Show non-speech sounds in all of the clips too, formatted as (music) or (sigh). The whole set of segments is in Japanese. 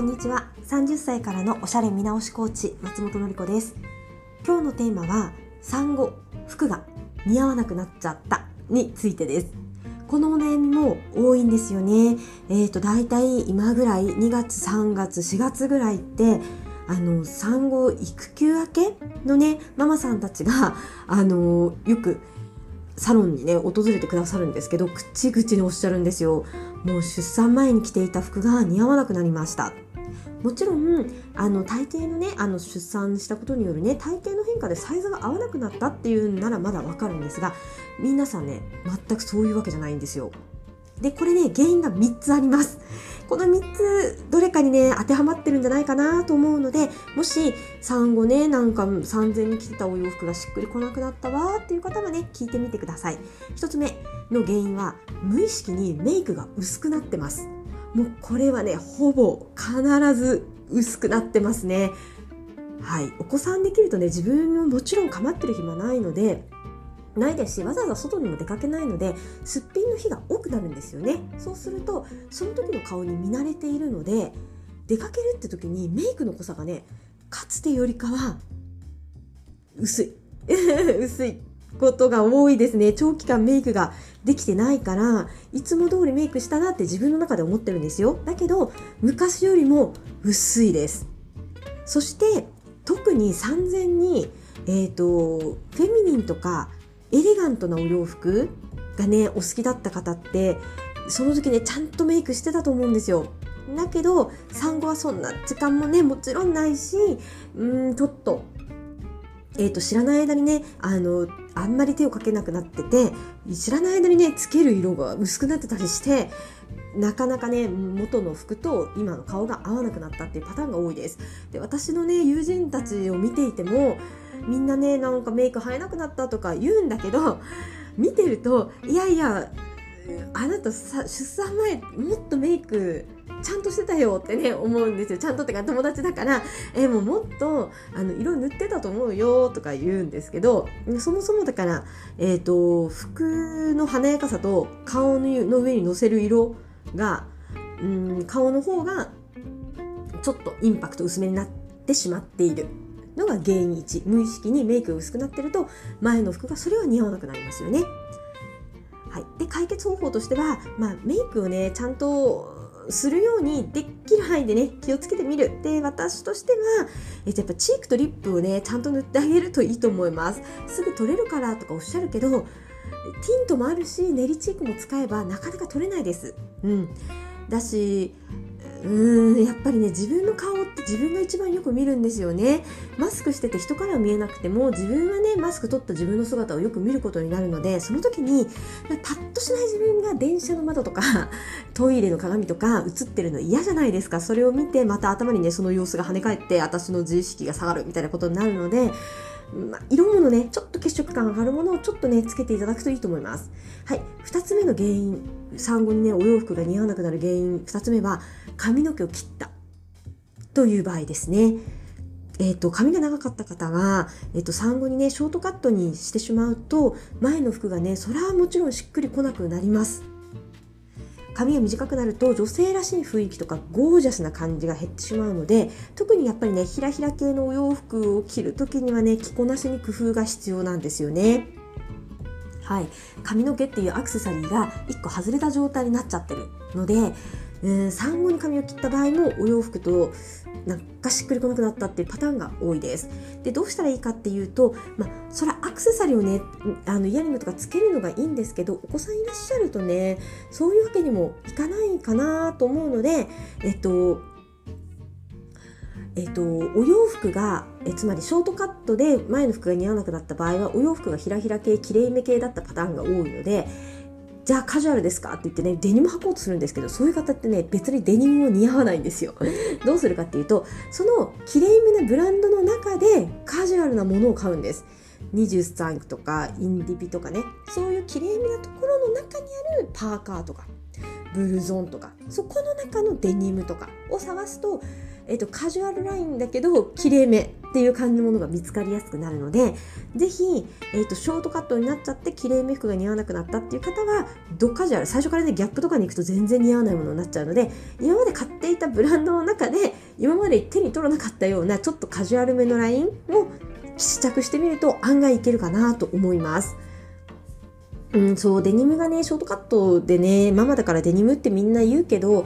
こんにちは。30歳からのおしゃれ見直しコーチ松本の子です。今日のテーマは産後服が似合わなくなっちゃったについてです。このお悩みも多いんですよね。えっ、ー、とだいたい今ぐらい2月3月4月ぐらいってあの産後育休明けのねママさんたちが (laughs) あのよくサロンにね訪れてくださるんですけど口々におっしゃるんですよ。もう出産前に着ていた服が似合わなくなりました。もちろんあの大抵のねあの出産したことによるね大抵の変化でサイズが合わなくなったっていうならまだわかるんですが皆さんね全くそういうわけじゃないんですよ。でこれね原因が3つあります。この3つどれかにね当てはまってるんじゃないかなと思うのでもし産後ねなんか3000に着てたお洋服がしっくりこなくなったわっていう方はね聞いてみてください。1つ目の原因は無意識にメイクが薄くなってます。もうこれはねほぼ必ず薄くなってますね。はい。お子さんできるとね自分ももちろん構ってる暇ないのでないですしわざわざ外にも出かけないのですっぴんの日が多くなるんですよね。そうするとその時の顔に見慣れているので出かけるって時にメイクの濃さがねかつてよりかは薄い。薄い。(laughs) ことが多いですね。長期間メイクができてないからいつも通りメイクしたなって自分の中で思ってるんですよ。だけど昔よりも薄いです。そして特に産前にえっ、ー、とフェミニンとかエレガントなお洋服がねお好きだった方ってその時ねちゃんとメイクしてたと思うんですよ。だけど産後はそんな時間もねもちろんないしうんちょっとえーと、知らない間にねあのあんまり手をかけなくなってて知らない間にねつける色が薄くなってたりしてなかなかね元の服と今の顔が合わなくなったっていうパターンが多いです。で私のね友人たちを見ていてもみんなねなんかメイク生えなくなったとか言うんだけど見てるといやいやあなたさ出産前もっとメイクちゃんとしてたよってね思うんですよ。ちゃんとってか友達だからえもうもっとあの色塗ってたと思うよとか言うんですけどそもそもだからえっ、ー、と服の華やかさと顔の上にのせる色がうん顔の方がちょっとインパクト薄めになってしまっている。のが原因1無意識にメイクが薄くなってると前の服がそれは似合わなくなりますよね。はい、で解決方法としては、まあ、メイクをねちゃんとするようにできる範囲でね気をつけてみる。で私としてはえやっぱチークとリップをねちゃんと塗ってあげるといいと思います。すぐ取れるからとかおっしゃるけどティントもあるし練りチークも使えばなかなか取れないです。うん。だしうーんやっぱりね自分の顔って自分が一番よく見るんですよね。マスクしてて人からは見えなくても自分はねマスク取った自分の姿をよく見ることになるのでその時にパッとしない自分が電車の窓とか (laughs) トイレの鏡とか映ってるの嫌じゃないですか。それを見てまた頭にねその様子が跳ね返って私の自意識が下がるみたいなことになるのでまあ、色物ねちょっと血色感上がるものをちょっとねつけていただくといいと思います。はい。2つ目の原因産後にねお洋服が似合わなくなる原因2つ目は髪の毛を切ったという場合ですね。えーと、髪が長かった方が、えーと、産後にねショートカットにしてしまうと前の服がねそれはもちろんしっくりこなくなります。髪が短くなると女性らしい雰囲気とかゴージャスな感じが減ってしまうので特にやっぱりねひらひら系のお洋服を着る時にはね着こなしに工夫が必要なんですよね。はい、髪の毛っていうアクセサリーが1個外れた状態になっちゃってるので産後に髪を切った場合もお洋服となんかしっくりこなくなったっていうパターンが多いです。でどうしたらいいかっていうと、まあ、それはアクセサリーをねあのイヤリングとかつけるのがいいんですけどお子さんいらっしゃるとねそういうわけにもいかないかなと思うのでえっとえっと、お洋服がえつまりショートカットで前の服が似合わなくなった場合はお洋服がひらひら系きれいめ系だったパターンが多いのでじゃあカジュアルですか？って言ってねデニム履こうとするんですけどそういう方ってね別にデニムも似合わないんですよ。どうするかっていうとそのきれいめなブランドの中でカジュアルなものを買うんです。23とかインディビとかね。そういうきれいめなところの中にあるパーカーとかブルゾンとかそこの中のデニムとかを探すとえっと、カジュアルラインだけど綺麗めっていう感じのものが見つかりやすくなるのでぜひ、えっと、ショートカットになっちゃって綺麗め服が似合わなくなったっていう方はドカジュアル最初からねギャップとかに行くと全然似合わないものになっちゃうので今まで買っていたブランドの中で今まで手に取らなかったようなちょっとカジュアルめのラインを試着してみると案外いけるかなと思います。うん、そう、デニムがね、ショートカットでね、ママだからデニムってみんな言うけど、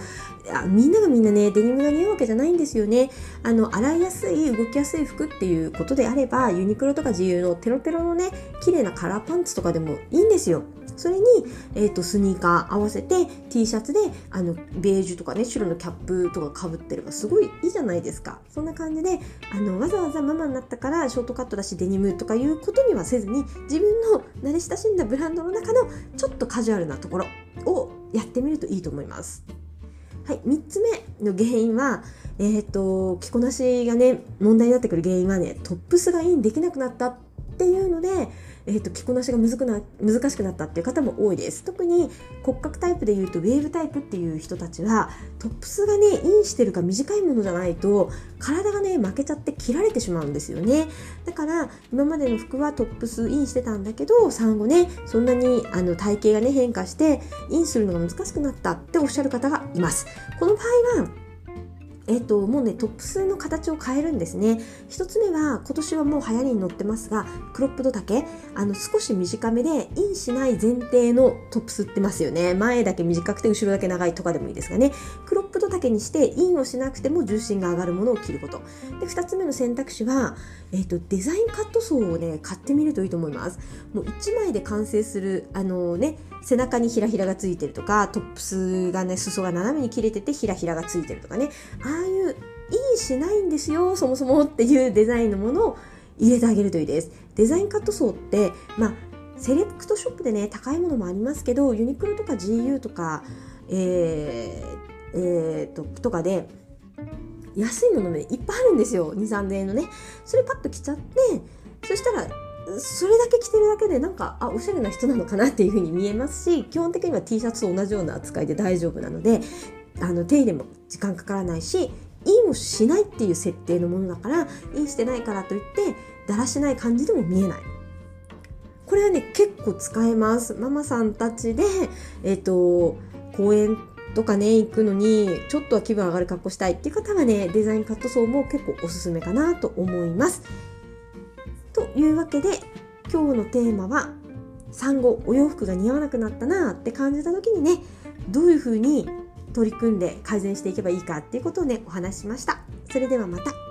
あみんながみんなね、デニムが似合うわけじゃないんですよね。あの、洗いやすい、動きやすい服っていうことであれば、ユニクロとか自由のテロテロのね、綺麗なカラーパンツとかでもいいんですよ。それに、えーと、スニーカー合わせて T シャツであのベージュとかね白のキャップとかかぶってればすごいいいじゃないですかそんな感じであのわざわざママになったからショートカットだしデニムとかいうことにはせずに自分の慣れ親しんだブランドの中のちょっとカジュアルなところをやってみるといいと思います。はい、3つ目の原因は、えーと着こなしがね問題になってくる原因はねトップスがインできなくなったっっていうのでえーと、着こなしが難くな難しくなったっていう方も多いです。特に骨格タイプでいうとウェーブタイプっていう人たちはトップスがねインしてるか短いものじゃないと体がね負けちゃって切られてしまうんですよね。だから今までの服はトップスインしてたんだけど産後ねそんなにあの体型がね変化してインするのが難しくなったっておっしゃる方がいます。この場合はえっ、ー、と、もうね、トップスの形を変えるんですね。一つ目は、今年はもう流行りに乗ってますが、クロップド丈。あの、少し短めで、インしない前提のトップスってますよね。前だけ短くて、後ろだけ長いとかでもいいですがね。ップド丈にして、インをしなくても重心が上がるものを着ること。で、二つ目の選択肢は、え、ー、と、デザインカットソーをね、買ってみるといいと思います。もう1枚で完成する、あのね、背中にひらひらがついてるとかトップスがね裾が斜めに切れててひらひらがついてるとかねああいうインしないんですよそもそもっていうデザインのものを入れてあげるといいですデザインカットソーってまあセレクトショップでね高いものもありますけどユニクロとか GU とかえー、えー、ととかで安いものねいっぱいあるんですよ。23,000のね。それパッと着ちゃってそしたらそれだけ着てるだけでなんかあおしゃれな人なのかなっていう風に見えますし基本的には T シャツと同じような扱いで大丈夫なのであの手入れも時間かからないしインをしないっていう設定のものだからインしてないからといってだらしない感じでも見えない。これはね結構使えます。ママさんたちでえっ、ー、と公園とかね行くのにちょっとは気分上がる格好したいっていう方はねデザインカットソーも結構おすすめかなと思いますというわけで今日のテーマは産後お洋服が似合わなくなったなって感じた時にねどういうふうに取り組んで改善していけばいいかっていうことをねお話ししました。それではまた。